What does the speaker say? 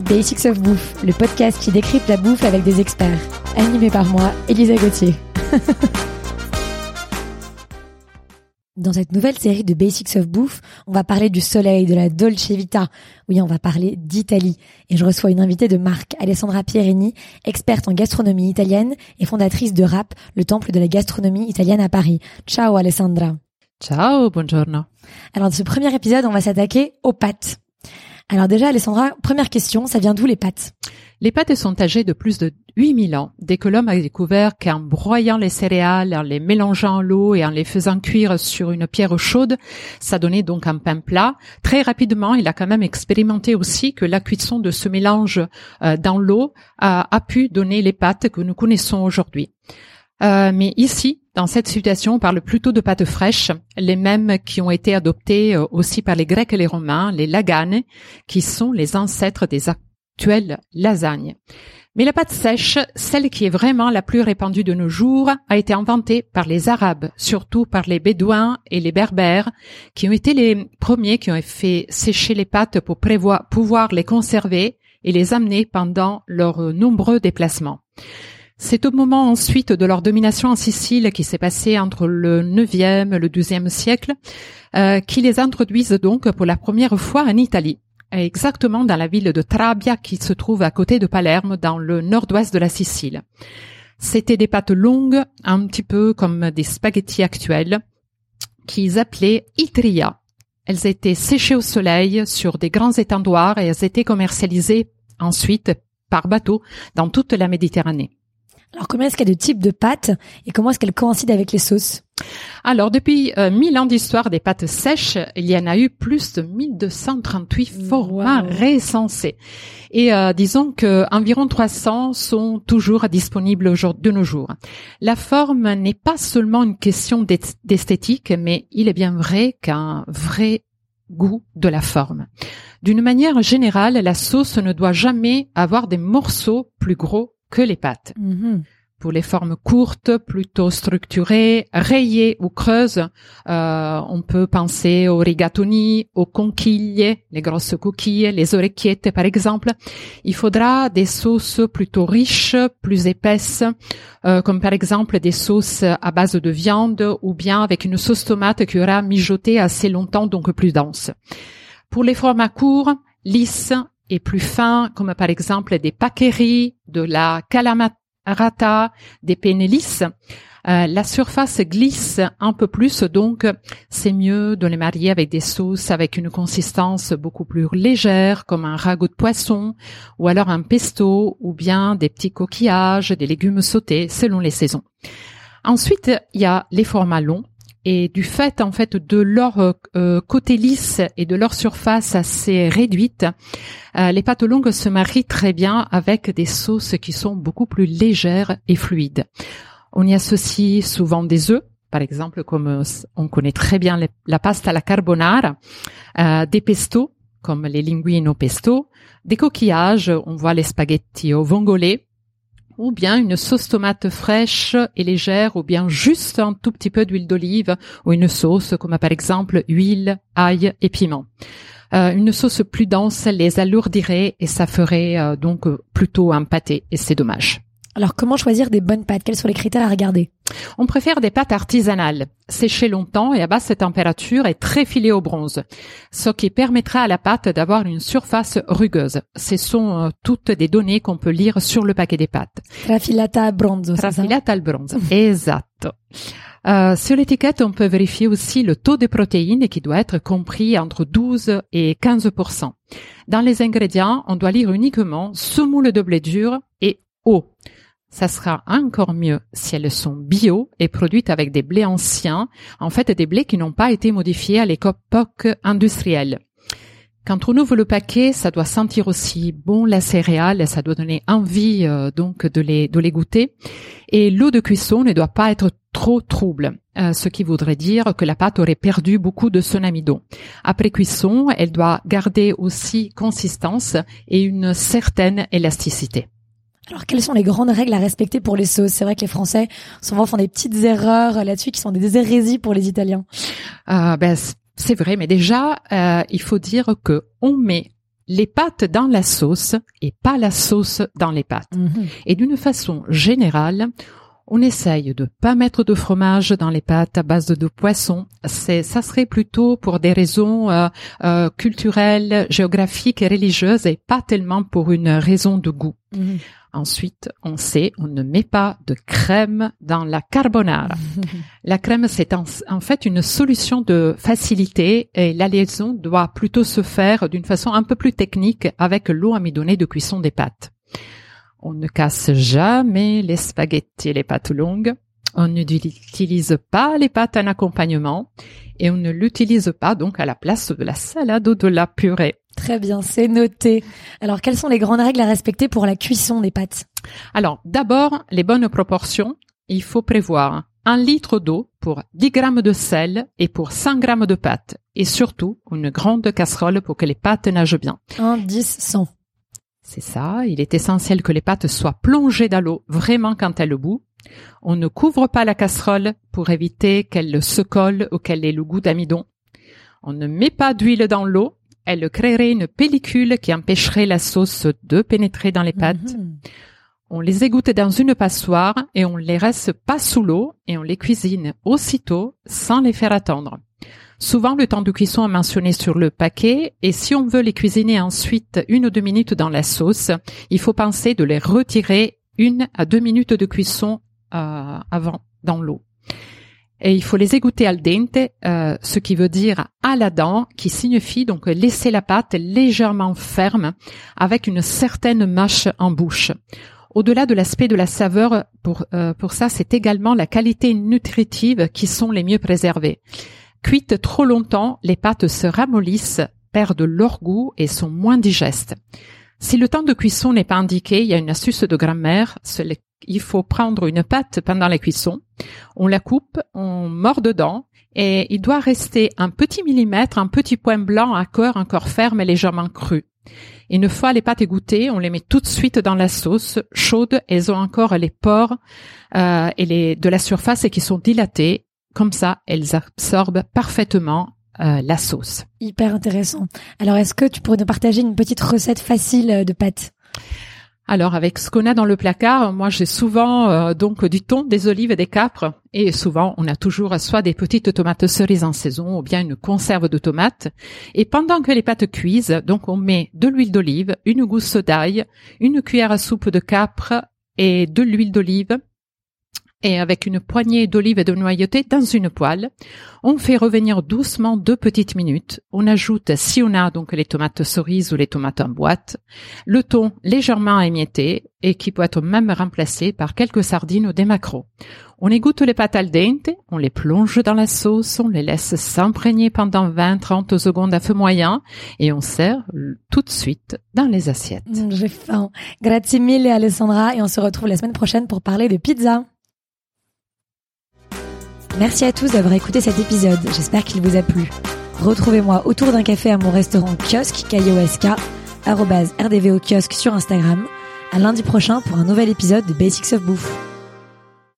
Basics of Bouffe, le podcast qui décrypte la bouffe avec des experts. Animé par moi, Elisa Gauthier. Dans cette nouvelle série de Basics of Bouffe, on va parler du soleil, de la Dolce Vita. Oui, on va parler d'Italie. Et je reçois une invitée de marque, Alessandra Pierini, experte en gastronomie italienne et fondatrice de RAP, le temple de la gastronomie italienne à Paris. Ciao Alessandra. Ciao, buongiorno. Alors, dans ce premier épisode, on va s'attaquer aux pâtes. Alors déjà, Alessandra, première question, ça vient d'où les pâtes? Les pâtes sont âgées de plus de 8000 ans, dès que l'homme a découvert qu'en broyant les céréales, en les mélangeant à l'eau et en les faisant cuire sur une pierre chaude, ça donnait donc un pain plat. Très rapidement, il a quand même expérimenté aussi que la cuisson de ce mélange euh, dans l'eau a, a pu donner les pâtes que nous connaissons aujourd'hui. Euh, mais ici, dans cette situation, on parle plutôt de pâtes fraîches, les mêmes qui ont été adoptées euh, aussi par les Grecs et les Romains, les laganes, qui sont les ancêtres des actuelles lasagnes. Mais la pâte sèche, celle qui est vraiment la plus répandue de nos jours, a été inventée par les Arabes, surtout par les Bédouins et les Berbères, qui ont été les premiers qui ont fait sécher les pâtes pour pouvoir les conserver et les amener pendant leurs nombreux déplacements. C'est au moment ensuite de leur domination en Sicile qui s'est passé entre le 9e et le 12e siècle euh, qui les introduisent donc pour la première fois en Italie, exactement dans la ville de Trabia qui se trouve à côté de Palerme dans le nord-ouest de la Sicile. C'était des pâtes longues, un petit peu comme des spaghettis actuels, qu'ils appelaient itria. Elles étaient séchées au soleil sur des grands étendoirs et elles étaient commercialisées ensuite par bateau dans toute la Méditerranée. Alors combien est-ce qu'il y a de types de pâtes et comment est-ce qu'elles coïncident avec les sauces? Alors depuis euh, 1000 ans d'histoire des pâtes sèches, il y en a eu plus de 1238 formats recensés. Et euh, disons que environ 300 sont toujours disponibles de nos jours. La forme n'est pas seulement une question d'esthétique, mais il est bien vrai qu'un vrai goût de la forme. D'une manière générale, la sauce ne doit jamais avoir des morceaux plus gros que les pâtes. Mhm. Pour les formes courtes, plutôt structurées, rayées ou creuses, euh, on peut penser aux rigatoni, aux conchiglie, les grosses coquilles, les orecchiette par exemple. Il faudra des sauces plutôt riches, plus épaisses, euh, comme par exemple des sauces à base de viande ou bien avec une sauce tomate qui aura mijoté assez longtemps, donc plus dense. Pour les formats courts, lisses et plus fins, comme par exemple des paqueries, de la calamarata, des pennelis. Euh, la surface glisse un peu plus, donc c'est mieux de les marier avec des sauces avec une consistance beaucoup plus légère, comme un ragoût de poisson, ou alors un pesto, ou bien des petits coquillages, des légumes sautés, selon les saisons. Ensuite, il y a les formats longs, et du fait en fait de leur euh, côté lisse et de leur surface assez réduite, euh, les pâtes longues se marient très bien avec des sauces qui sont beaucoup plus légères et fluides. On y associe souvent des œufs, par exemple comme euh, on connaît très bien la pasta alla carbonara, euh, des pestos comme les linguines au pesto, des coquillages, on voit les spaghettis au vongole, ou bien une sauce tomate fraîche et légère, ou bien juste un tout petit peu d'huile d'olive, ou une sauce comme par exemple huile, ail et piment. Euh, une sauce plus dense les alourdirait et ça ferait euh, donc plutôt un pâté et c'est dommage. Alors comment choisir des bonnes pâtes? Quels sont les critères à regarder? On préfère des pâtes artisanales, séchées longtemps et à basse température et très filées au bronze, ce qui permettra à la pâte d'avoir une surface rugueuse. Ce sont euh, toutes des données qu'on peut lire sur le paquet des pâtes. Trafilata al bronzo. Trafilata al bronzo, esatto. Euh, sur l'étiquette, on peut vérifier aussi le taux de protéines qui doit être compris entre 12 et 15% Dans les ingrédients, on doit lire uniquement semoule de blé dur et eau. Ça sera encore mieux si elles sont bio et produites avec des blés anciens, en fait des blés qui n'ont pas été modifiés à l'époque industrielle. Quand on ouvre le paquet, ça doit sentir aussi bon la céréale, ça doit donner envie euh, donc de les de les goûter. Et l'eau de cuisson ne doit pas être trop trouble, euh, ce qui voudrait dire que la pâte aurait perdu beaucoup de son amidon. Après cuisson, elle doit garder aussi consistance et une certaine élasticité. Alors, quelles sont les grandes règles à respecter pour les sauces? C'est vrai que les Français souvent font des petites erreurs là-dessus qui sont des hérésies pour les Italiens. Euh, ben, c'est vrai, mais déjà, euh, il faut dire que on met les pâtes dans la sauce et pas la sauce dans les pâtes. Mhm. Et d'une façon générale, on essaye de pas mettre de fromage dans les pâtes à base de poisson. C'est, ça serait plutôt pour des raisons euh, euh, culturelles, géographiques et religieuses et pas tellement pour une raison de goût. Mhm. Ensuite, on sait, on ne met pas de crème dans la carbonara. La crème, c'est en, en fait une solution de facilité et la liaison doit plutôt se faire d'une façon un peu plus technique avec l'eau amidonnée de cuisson des pâtes. On ne casse jamais les spaghettis et les pâtes longues. On n'utilise pas les pâtes en accompagnement et on ne l'utilise pas donc à la place de la salade ou de la purée. Très bien, c'est noté. Alors, quelles sont les grandes règles à respecter pour la cuisson des pâtes? Alors, d'abord, les bonnes proportions. Il faut prévoir un litre d'eau pour 10 grammes de sel et pour 100 grammes de pâtes. Et surtout, une grande casserole pour que les pâtes nagent bien. 1, 10, 100. C'est ça, il est essentiel que les pâtes soient plongées dans l'eau vraiment quand elles bout. On ne couvre pas la casserole pour éviter qu'elle se colle ou qu'elle ait le goût d'amidon. On ne met pas d'huile dans l'eau, elle créerait une pellicule qui empêcherait la sauce de pénétrer dans les pâtes. Mhm. On les égoutte dans une passoire et on les reste pas sous l'eau et on les cuisine aussitôt sans les faire attendre. Souvent, le temps de cuisson est mentionné sur le paquet et si on veut les cuisiner ensuite une ou deux minutes dans la sauce, il faut penser de les retirer une à deux minutes de cuisson euh, avant dans l'eau. Et il faut les égoutter al dente, euh, ce qui veut dire à la dent, qui signifie donc laisser la pâte légèrement ferme avec une certaine mâche en bouche. Au-delà de l'aspect de la saveur, pour, euh, pour ça, c'est également la qualité nutritive qui sont les mieux préservées. Cuites trop longtemps, les pâtes se ramollissent, perdent leur goût et sont moins digestes. Si le temps de cuisson n'est pas indiqué, il y a une astuce de grammaire. Il faut prendre une pâte pendant la cuisson, on la coupe, on mord dedans et il doit rester un petit millimètre, un petit point blanc à cœur encore ferme et légèrement cru. Une fois les pâtes égouttées, on les met tout de suite dans la sauce chaude. Elles ont encore les pores euh, et les de la surface et qui sont dilatées. Comme ça, elles absorbent parfaitement euh, la sauce. Hyper intéressant. Alors, est-ce que tu pourrais nous partager une petite recette facile euh, de pâtes? Alors, avec ce qu'on a dans le placard, moi j'ai souvent euh, donc du thon, des olives et des capres. Et souvent, on a toujours soit des petites tomates cerises en saison ou bien une conserve de tomates. Et pendant que les pâtes cuisent, donc on met de l'huile d'olive, une gousse d'ail, une cuillère à soupe de capre et de l'huile d'olive. Et avec une poignée d'olive et de noyauté dans une poêle, on fait revenir doucement deux petites minutes. On ajoute, si on a donc les tomates cerises ou les tomates en boîte, le thon légèrement émietté et qui peut être même remplacé par quelques sardines ou des maquereaux. On égoutte les pâtes al dente, on les plonge dans la sauce, on les laisse s'imprégner pendant 20-30 secondes à feu moyen et on sert tout de suite dans les assiettes. J'ai faim. Grazie mille, Alessandra, et on se retrouve la semaine prochaine pour parler de pizza. Merci à tous d'avoir écouté cet épisode. J'espère qu'il vous a plu. Retrouvez-moi autour d'un café à mon restaurant kiosque, K-I-O-S-K, RDVO kiosque sur Instagram. À lundi prochain pour un nouvel épisode de Basics of Bouffe.